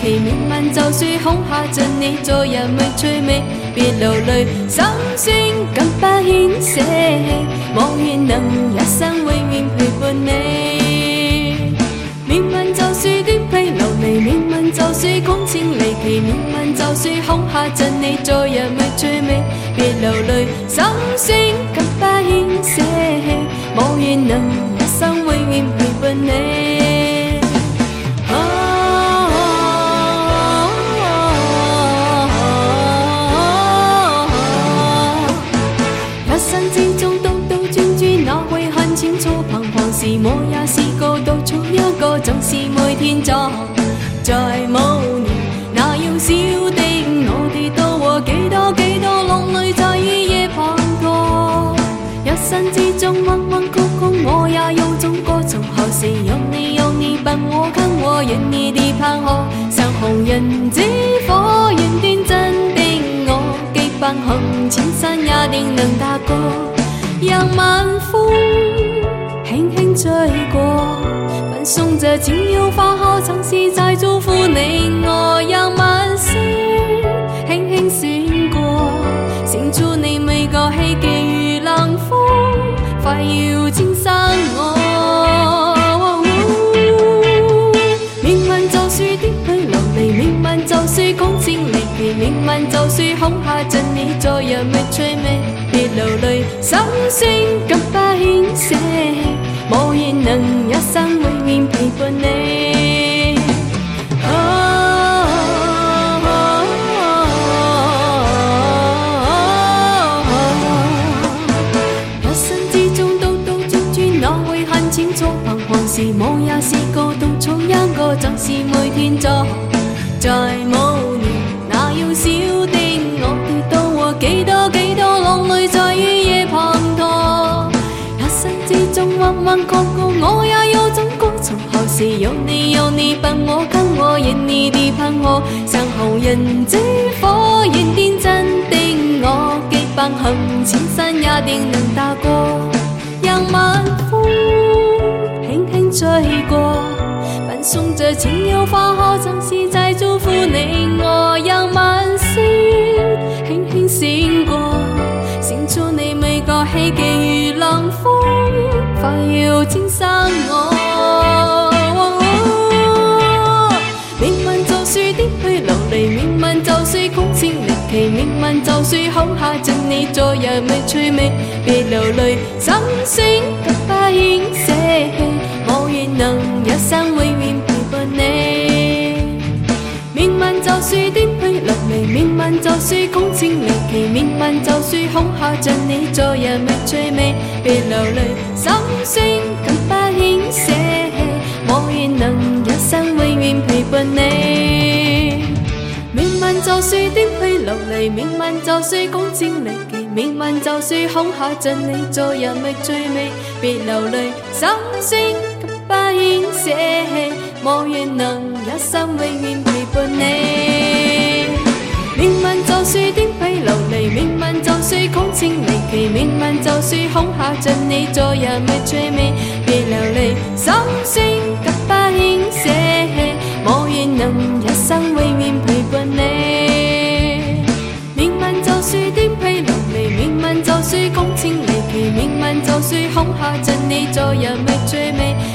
祈命运就算恐吓着你，做人未趣味，别流泪，心酸更不牵弃，望愿能一生永远陪伴你。命运就算颠沛流离命运就算空前离奇，命运就算恐吓着你，做人未趣味，别流泪，心酸更不牵弃，望愿能一生永远陪伴你。是我也试过独坐一个，总是每天坐在某年。那幼小的我，跌倒过几多几多落泪，在雨夜滂沱。一生之中弯弯曲曲，我也遇过过。从何时有你有你伴我跟我，让你别怕我。像红人之火，愿天真的我，既放红心山也定能踏过，让满。吹过，闻送这千妖花香，曾是在祝福你我让晚星，轻轻闪过，胜出你每个希冀，如冷风快要侵袭我。呜，灭吻就是滴血流离，命运就是空心流泪，命运就是恐吓尽你再也没趣味，别流泪，心酸感花牵扯。无言能一生永面陪伴你。啊，一生之中兜兜转转，哪会恨楚。彷徨时无也是个独草一个就是每天在在梦。弯弯个个，我也有种高从何时有你？有你伴我，跟我热热地盼我。像红人之火，燃点真的我，极百行千山也定能踏过。让晚风轻轻吹过，伴送着情幽花好，暂时在祝福你我。让晚星轻轻闪过。命運就算恐嚇，盡你做人沒趣味，別流淚，心聲急不應捨棄，我願能一生永遠陪伴你。命運就是顛沛流離，命運就是公正離奇，命運就是恐嚇，盡你做人沒趣味，別流淚，心聲急不應捨棄，我願能一生永遠陪伴你。命運就是顛沛。流離，命運就是攻佔利忌，命運就是恐嚇盡你，做人覓最美，別流淚，心聲不應捨棄，望願能一生永遠陪伴你。命運就是顛沛流離，命運就是攻佔利忌，命運就是恐嚇盡你，做人覓最美，別流淚，心聲不應捨棄，望願能一生永遠。最恐吓着你，昨人觅最美。